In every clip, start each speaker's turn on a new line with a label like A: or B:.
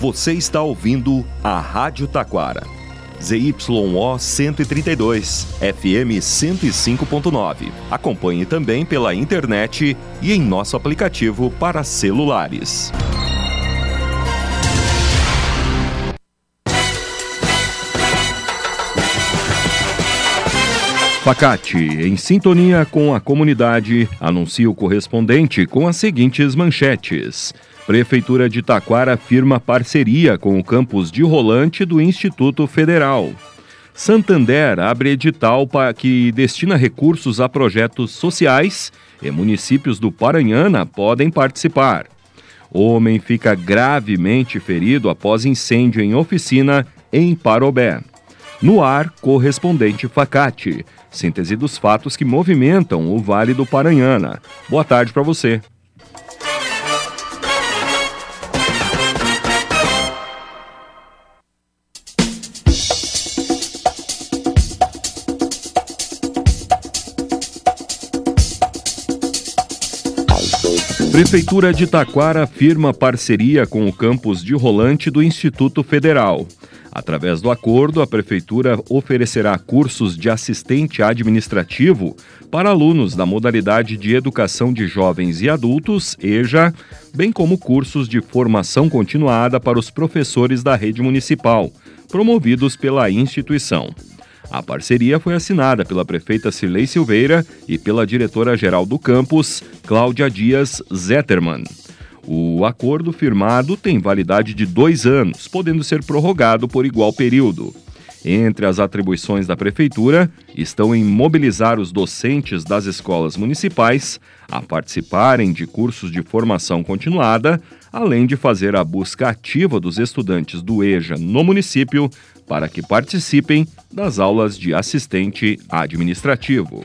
A: Você está ouvindo a Rádio Taquara. ZYO 132, FM 105.9. Acompanhe também pela internet e em nosso aplicativo para celulares. Facate, em sintonia com a comunidade, anuncia o correspondente com as seguintes manchetes. Prefeitura de Taquara firma parceria com o campus de Rolante do Instituto Federal. Santander abre edital para que destina recursos a projetos sociais e municípios do Paranhana podem participar. Homem fica gravemente ferido após incêndio em oficina em Parobé. No ar, correspondente Facate. Síntese dos fatos que movimentam o Vale do Paranhana. Boa tarde para você. Prefeitura de Taquara firma parceria com o campus de Rolante do Instituto Federal. Através do acordo, a Prefeitura oferecerá cursos de assistente administrativo para alunos da modalidade de Educação de Jovens e Adultos, EJA, bem como cursos de formação continuada para os professores da rede municipal, promovidos pela instituição. A parceria foi assinada pela prefeita Cirlei Silveira e pela diretora-geral do campus, Cláudia Dias Zettermann. O acordo firmado tem validade de dois anos, podendo ser prorrogado por igual período. Entre as atribuições da Prefeitura estão em mobilizar os docentes das escolas municipais a participarem de cursos de formação continuada, além de fazer a busca ativa dos estudantes do EJA no município para que participem das aulas de assistente administrativo.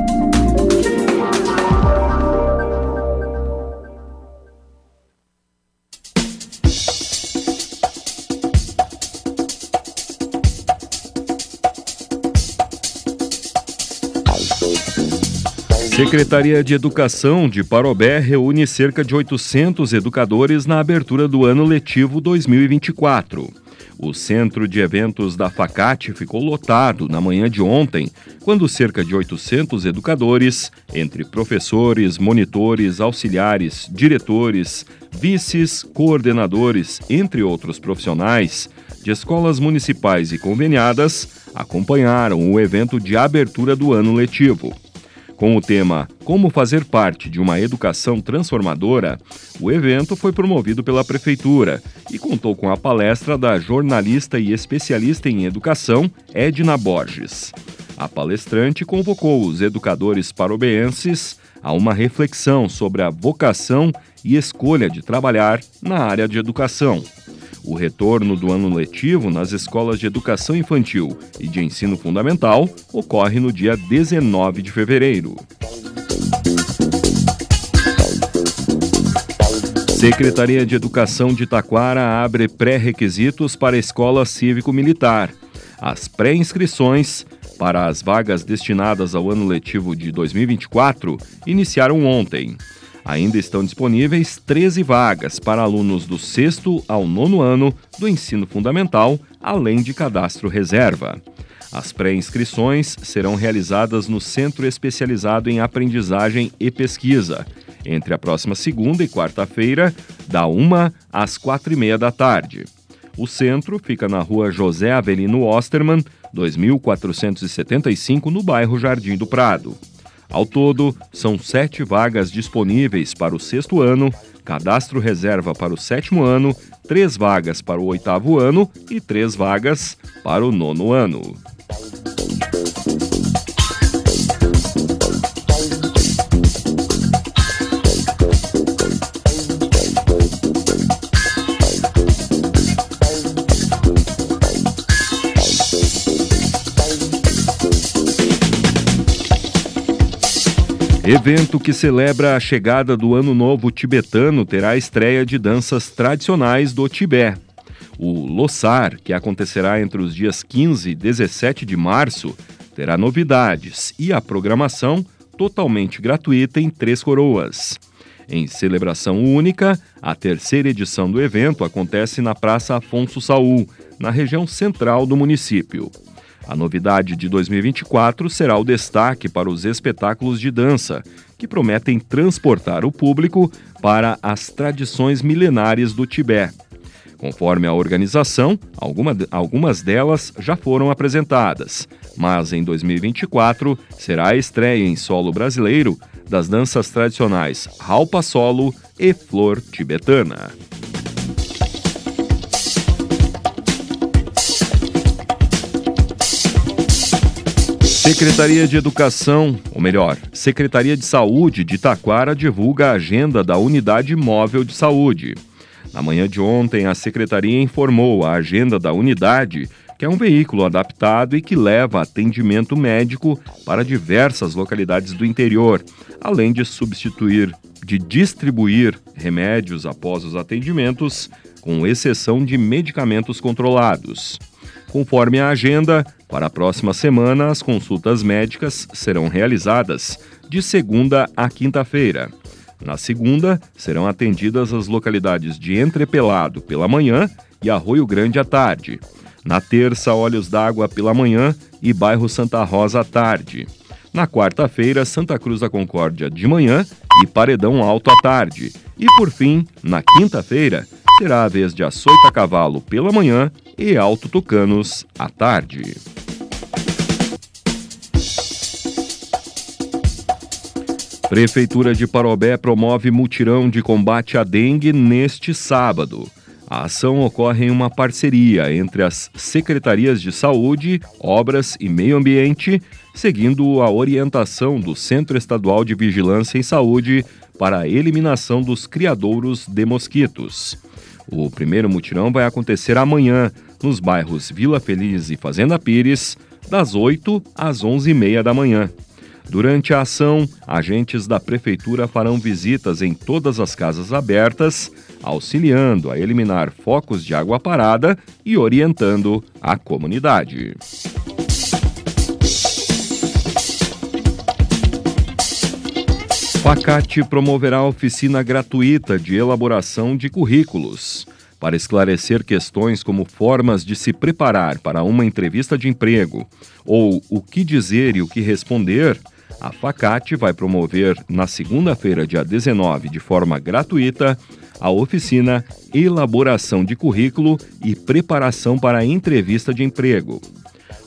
A: Secretaria de Educação de Parobé reúne cerca de 800 educadores na abertura do ano letivo 2024. O centro de eventos da Facate ficou lotado na manhã de ontem, quando cerca de 800 educadores, entre professores, monitores, auxiliares, diretores, vices, coordenadores, entre outros profissionais, de escolas municipais e conveniadas, acompanharam o evento de abertura do ano letivo. Com o tema Como fazer parte de uma educação transformadora, o evento foi promovido pela Prefeitura e contou com a palestra da jornalista e especialista em educação Edna Borges. A palestrante convocou os educadores parobeenses a uma reflexão sobre a vocação e escolha de trabalhar na área de educação. O retorno do ano letivo nas escolas de educação infantil e de ensino fundamental ocorre no dia 19 de fevereiro. Secretaria de Educação de Taquara abre pré-requisitos para a Escola Cívico-Militar. As pré-inscrições para as vagas destinadas ao ano letivo de 2024 iniciaram ontem. Ainda estão disponíveis 13 vagas para alunos do sexto ao nono ano do ensino fundamental, além de cadastro reserva. As pré-inscrições serão realizadas no Centro Especializado em Aprendizagem e Pesquisa, entre a próxima segunda e quarta-feira, da 1 às quatro e meia da tarde. O centro fica na rua José Avelino Osterman, 2475, no bairro Jardim do Prado. Ao todo, são sete vagas disponíveis para o sexto ano, cadastro reserva para o sétimo ano, três vagas para o oitavo ano e três vagas para o nono ano. Evento que celebra a chegada do Ano Novo Tibetano terá a estreia de danças tradicionais do Tibete. O Lossar, que acontecerá entre os dias 15 e 17 de março, terá novidades e a programação totalmente gratuita em Três Coroas. Em celebração única, a terceira edição do evento acontece na Praça Afonso Saul, na região central do município. A novidade de 2024 será o destaque para os espetáculos de dança, que prometem transportar o público para as tradições milenares do Tibete. Conforme a organização, alguma, algumas delas já foram apresentadas, mas em 2024 será a estreia em solo brasileiro das danças tradicionais Ralpa Solo e Flor Tibetana. Secretaria de Educação, ou melhor, Secretaria de Saúde de Taquara divulga a agenda da Unidade Móvel de Saúde. Na manhã de ontem, a secretaria informou a agenda da unidade, que é um veículo adaptado e que leva atendimento médico para diversas localidades do interior, além de substituir, de distribuir remédios após os atendimentos, com exceção de medicamentos controlados. Conforme a agenda, para a próxima semana, as consultas médicas serão realizadas de segunda a quinta-feira. Na segunda, serão atendidas as localidades de Entrepelado pela manhã e Arroio Grande à tarde. Na terça, Olhos d'Água pela manhã e Bairro Santa Rosa à tarde. Na quarta-feira, Santa Cruz da Concórdia de manhã e Paredão Alto à tarde. E por fim, na quinta-feira, será a vez de Açoita Cavalo pela manhã e Alto Tucanos à tarde. Prefeitura de Parobé promove mutirão de combate à dengue neste sábado. A ação ocorre em uma parceria entre as Secretarias de Saúde, Obras e Meio Ambiente, seguindo a orientação do Centro Estadual de Vigilância em Saúde para a eliminação dos criadouros de mosquitos. O primeiro mutirão vai acontecer amanhã, nos bairros Vila Feliz e Fazenda Pires, das 8 às 11h30 da manhã. Durante a ação, agentes da Prefeitura farão visitas em todas as casas abertas, auxiliando a eliminar focos de água parada e orientando a comunidade. Facate promoverá oficina gratuita de elaboração de currículos. Para esclarecer questões como formas de se preparar para uma entrevista de emprego ou o que dizer e o que responder, a Facate vai promover na segunda-feira, dia 19, de forma gratuita, a oficina Elaboração de Currículo e Preparação para a Entrevista de Emprego.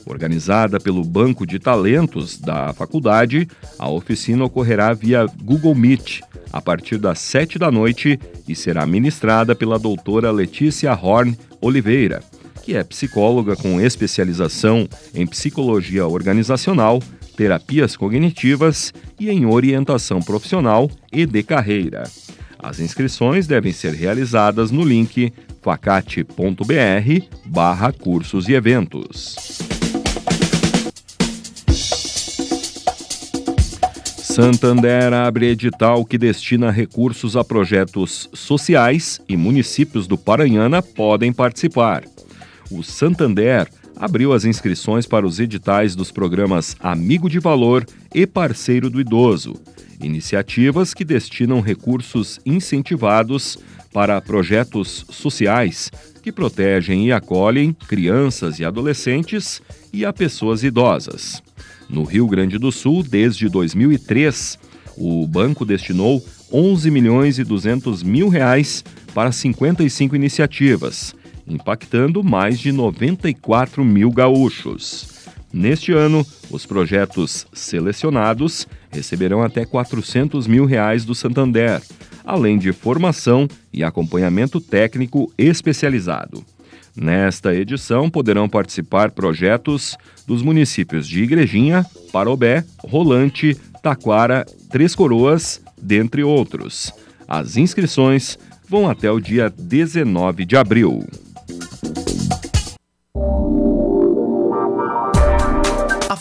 A: Organizada pelo Banco de Talentos da faculdade, a oficina ocorrerá via Google Meet a partir das 7 da noite e será ministrada pela doutora Letícia Horn Oliveira, que é psicóloga com especialização em psicologia organizacional, terapias cognitivas e em orientação profissional e de carreira. As inscrições devem ser realizadas no link facate.br barra cursos e eventos. Santander abre edital que destina recursos a projetos sociais e municípios do Paranhana podem participar. O Santander abriu as inscrições para os editais dos programas Amigo de Valor e Parceiro do Idoso, iniciativas que destinam recursos incentivados para projetos sociais que protegem e acolhem crianças e adolescentes e a pessoas idosas. No Rio Grande do Sul, desde 2003, o banco destinou 11 milhões e 200 mil reais para 55 iniciativas, impactando mais de 94 mil gaúchos. Neste ano, os projetos selecionados receberão até 400 mil reais do Santander, além de formação e acompanhamento técnico especializado. Nesta edição poderão participar projetos dos municípios de Igrejinha, Parobé, Rolante, Taquara, Três Coroas, dentre outros. As inscrições vão até o dia 19 de abril.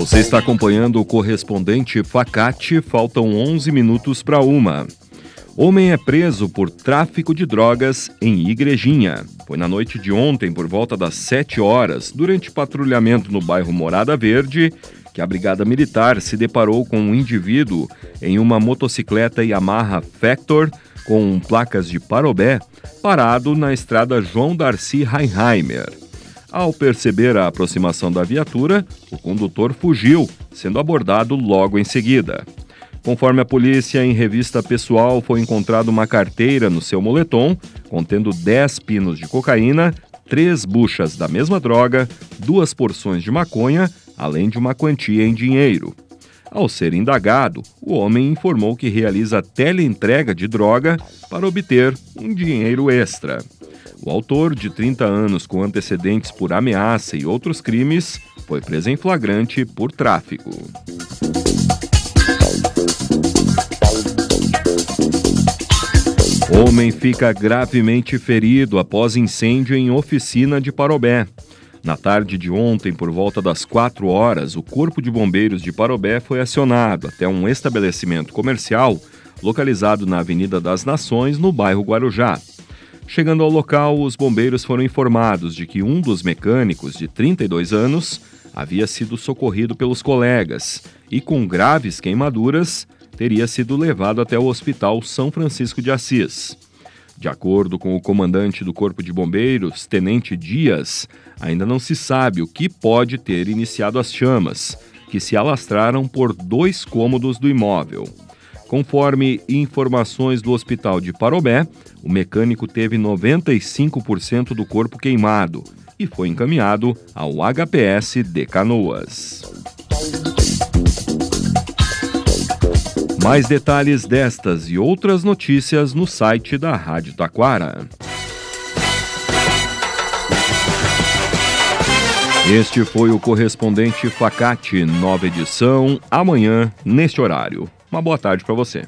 A: Você está acompanhando o correspondente Facate, faltam 11 minutos para uma. Homem é preso por tráfico de drogas em Igrejinha. Foi na noite de ontem, por volta das 7 horas, durante patrulhamento no bairro Morada Verde, que a Brigada Militar se deparou com um indivíduo em uma motocicleta Yamaha Factor com placas de Parobé, parado na estrada João Darcy Heinheimer. Ao perceber a aproximação da viatura, o condutor fugiu, sendo abordado logo em seguida. Conforme a polícia, em revista pessoal foi encontrada uma carteira no seu moletom contendo 10 pinos de cocaína, três buchas da mesma droga, duas porções de maconha, além de uma quantia em dinheiro. Ao ser indagado, o homem informou que realiza teleentrega de droga para obter um dinheiro extra. O autor, de 30 anos com antecedentes por ameaça e outros crimes, foi preso em flagrante por tráfico. Homem fica gravemente ferido após incêndio em oficina de Parobé. Na tarde de ontem, por volta das 4 horas, o Corpo de Bombeiros de Parobé foi acionado até um estabelecimento comercial localizado na Avenida das Nações, no bairro Guarujá. Chegando ao local, os bombeiros foram informados de que um dos mecânicos, de 32 anos, havia sido socorrido pelos colegas e, com graves queimaduras, teria sido levado até o Hospital São Francisco de Assis. De acordo com o comandante do Corpo de Bombeiros, Tenente Dias, ainda não se sabe o que pode ter iniciado as chamas, que se alastraram por dois cômodos do imóvel. Conforme informações do Hospital de Parobé, o mecânico teve 95% do corpo queimado e foi encaminhado ao HPS de Canoas. Mais detalhes destas e outras notícias no site da Rádio Taquara. Este foi o correspondente Facate, nova edição, amanhã, neste horário. Uma boa tarde para você.